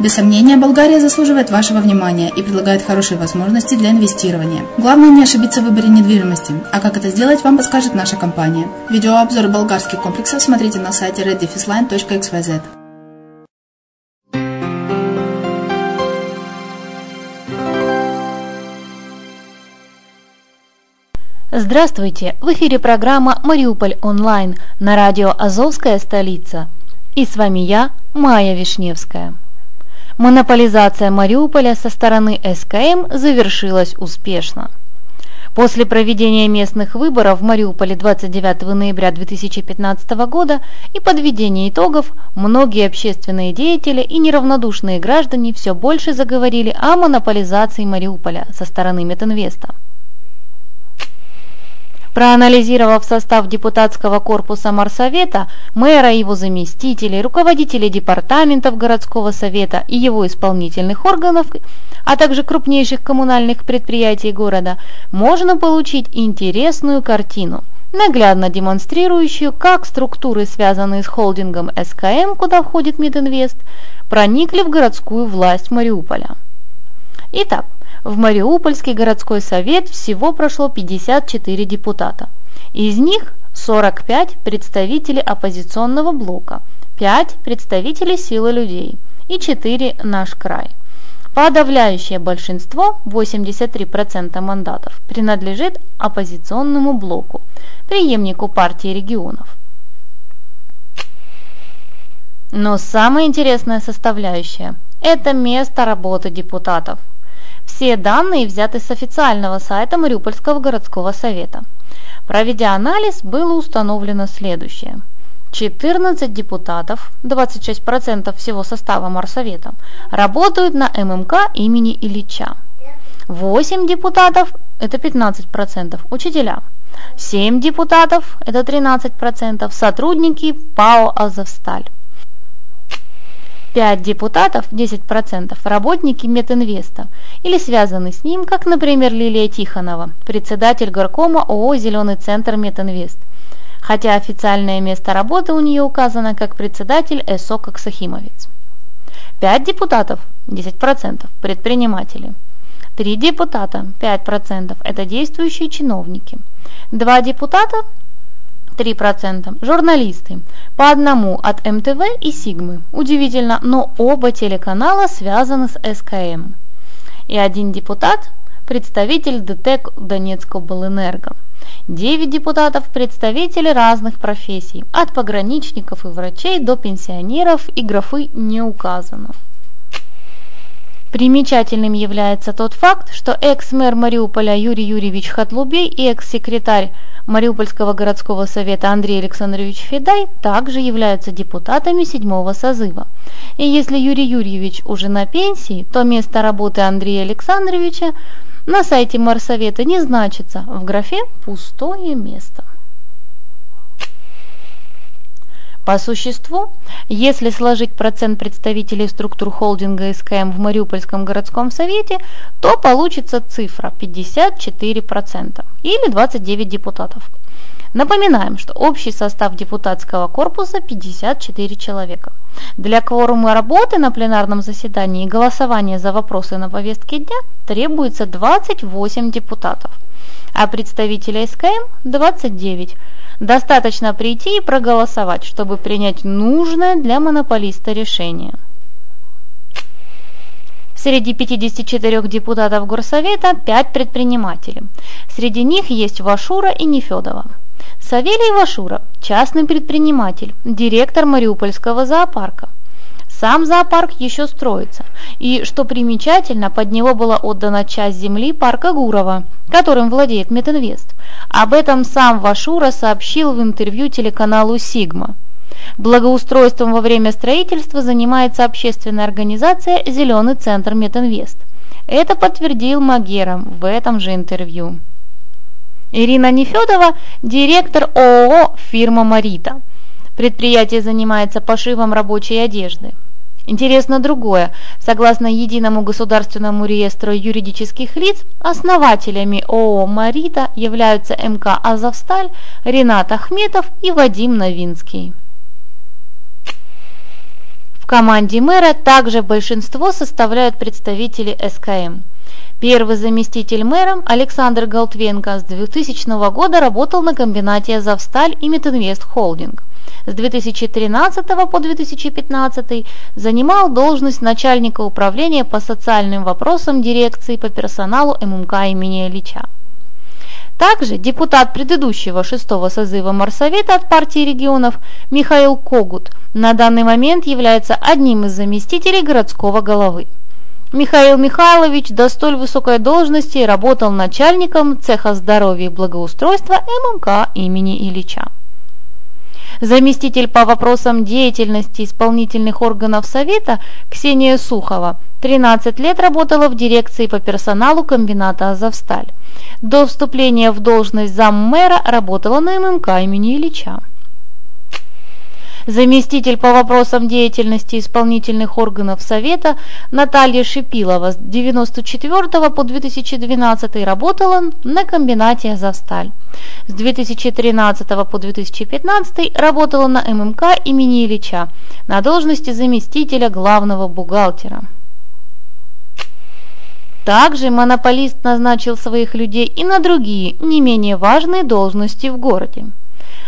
Без сомнения, Болгария заслуживает вашего внимания и предлагает хорошие возможности для инвестирования. Главное не ошибиться в выборе недвижимости, а как это сделать, вам подскажет наша компания. Видеообзор болгарских комплексов смотрите на сайте reddefisline.xyz. Здравствуйте! В эфире программа «Мариуполь онлайн» на радио «Азовская столица». И с вами я, Майя Вишневская. Монополизация Мариуполя со стороны СКМ завершилась успешно. После проведения местных выборов в Мариуполе 29 ноября 2015 года и подведения итогов, многие общественные деятели и неравнодушные граждане все больше заговорили о монополизации Мариуполя со стороны Метинвеста. Проанализировав состав депутатского корпуса Марсовета, мэра, его заместителей, руководителей департаментов городского совета и его исполнительных органов, а также крупнейших коммунальных предприятий города, можно получить интересную картину, наглядно демонстрирующую, как структуры, связанные с холдингом СКМ, куда входит Мединвест, проникли в городскую власть Мариуполя. Итак, в Мариупольский городской совет всего прошло 54 депутата. Из них 45 представители оппозиционного блока, 5 представителей силы людей и 4 наш край. Подавляющее большинство, 83% мандатов, принадлежит оппозиционному блоку, преемнику партии регионов. Но самая интересная составляющая – это место работы депутатов – все данные взяты с официального сайта Мариупольского городского совета. Проведя анализ, было установлено следующее. 14 депутатов, 26% всего состава Марсовета, работают на ММК имени Ильича. 8 депутатов, это 15%, учителя. 7 депутатов, это 13%, сотрудники ПАО «Азовсталь». 5 депутатов, 10%, работники Метинвеста или связаны с ним, как, например, Лилия Тихонова, председатель горкома ООО «Зеленый центр Метинвест», хотя официальное место работы у нее указано как председатель ЭСО Коксахимовец. 5 депутатов, 10%, предприниматели. 3 депутата, 5%, это действующие чиновники. 2 депутата, 3%. Журналисты. По одному от МТВ и Сигмы. Удивительно, но оба телеканала связаны с СКМ. И один депутат – представитель ДТЭК Донецкобленерго. Девять депутатов – представители разных профессий, от пограничников и врачей до пенсионеров и графы не указано. Примечательным является тот факт, что экс-мэр Мариуполя Юрий Юрьевич Хатлубей и экс-секретарь Мариупольского городского совета Андрей Александрович Федай также являются депутатами седьмого созыва. И если Юрий Юрьевич уже на пенсии, то место работы Андрея Александровича на сайте Марсовета не значится в графе «Пустое место». По существу, если сложить процент представителей структур холдинга СКМ в Мариупольском городском совете, то получится цифра 54% или 29 депутатов. Напоминаем, что общий состав депутатского корпуса 54 человека. Для кворума работы на пленарном заседании и голосования за вопросы на повестке дня требуется 28 депутатов, а представителей СКМ 29 Достаточно прийти и проголосовать, чтобы принять нужное для монополиста решение. Среди 54 депутатов Горсовета 5 предпринимателей. Среди них есть Вашура и Нефедова. Савелий Вашура – частный предприниматель, директор Мариупольского зоопарка. Сам зоопарк еще строится, и, что примечательно, под него была отдана часть земли парка Гурова, которым владеет Метинвест. Об этом сам Вашура сообщил в интервью телеканалу «Сигма». Благоустройством во время строительства занимается общественная организация «Зеленый центр Метинвест». Это подтвердил Магера в этом же интервью. Ирина Нефедова – директор ООО «Фирма Марита». Предприятие занимается пошивом рабочей одежды. Интересно другое. Согласно единому государственному реестру юридических лиц, основателями ООО «Марита» являются МК «Азовсталь», Ренат Ахметов и Вадим Новинский. В команде мэра также большинство составляют представители СКМ. Первый заместитель мэра Александр Голтвенко с 2000 года работал на комбинате «Азовсталь» и «Метинвест Холдинг» с 2013 по 2015 занимал должность начальника управления по социальным вопросам дирекции по персоналу ММК имени Ильича. Также депутат предыдущего шестого созыва Марсовета от партии регионов Михаил Когут на данный момент является одним из заместителей городского головы. Михаил Михайлович до столь высокой должности работал начальником цеха здоровья и благоустройства ММК имени Ильича заместитель по вопросам деятельности исполнительных органов Совета Ксения Сухова 13 лет работала в дирекции по персоналу комбината «Азовсталь». До вступления в должность заммэра работала на ММК имени Ильича заместитель по вопросам деятельности исполнительных органов Совета Наталья Шипилова с 1994 по 2012 работала на комбинате «Азовсталь». С 2013 по 2015 работала на ММК имени Ильича на должности заместителя главного бухгалтера. Также монополист назначил своих людей и на другие, не менее важные должности в городе.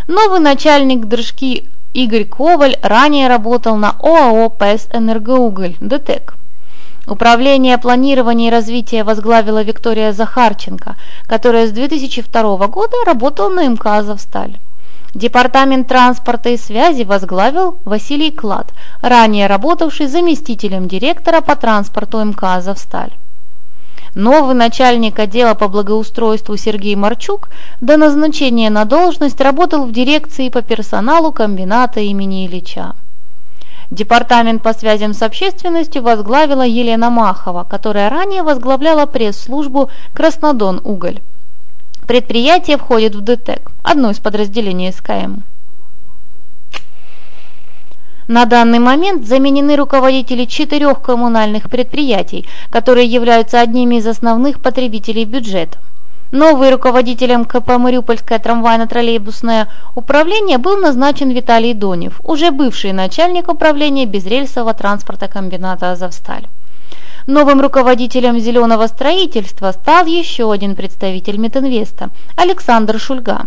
Новый начальник Дрожки Игорь Коваль ранее работал на ОАО «ПЭС Энергоуголь» ДТЭК. Управление планирования и развития возглавила Виктория Захарченко, которая с 2002 года работала на МК «Азовсталь». Департамент транспорта и связи возглавил Василий Клад, ранее работавший заместителем директора по транспорту МК «Азовсталь». Новый начальник отдела по благоустройству Сергей Марчук до назначения на должность работал в дирекции по персоналу комбината имени Ильича. Департамент по связям с общественностью возглавила Елена Махова, которая ранее возглавляла пресс-службу «Краснодон-Уголь». Предприятие входит в ДТЭК, одно из подразделений СКМ. На данный момент заменены руководители четырех коммунальных предприятий, которые являются одними из основных потребителей бюджета. Новый руководителем КП «Мариупольское трамвайно-троллейбусное управление» был назначен Виталий Донев, уже бывший начальник управления безрельсового транспорта комбината «Азовсталь». Новым руководителем зеленого строительства стал еще один представитель Метинвеста – Александр Шульга.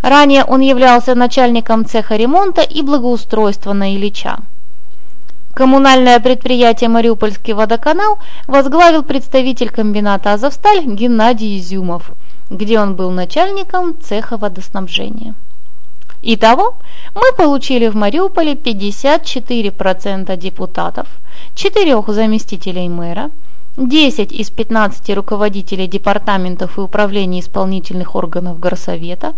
Ранее он являлся начальником цеха ремонта и благоустройства на Ильича. Коммунальное предприятие «Мариупольский водоканал» возглавил представитель комбината «Азовсталь» Геннадий Изюмов, где он был начальником цеха водоснабжения. Итого мы получили в Мариуполе 54% депутатов, 4 заместителей мэра, 10 из 15 руководителей департаментов и управлений исполнительных органов горсовета,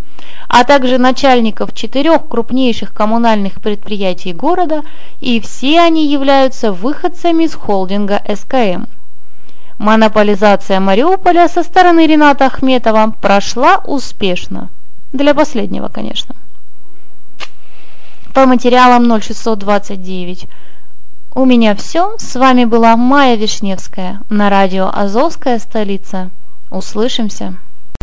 а также начальников четырех крупнейших коммунальных предприятий города, и все они являются выходцами из холдинга СКМ. Монополизация Мариуполя со стороны Рената Ахметова прошла успешно. Для последнего, конечно по материалам 0629. У меня все. С вами была Майя Вишневская на радио «Азовская столица». Услышимся.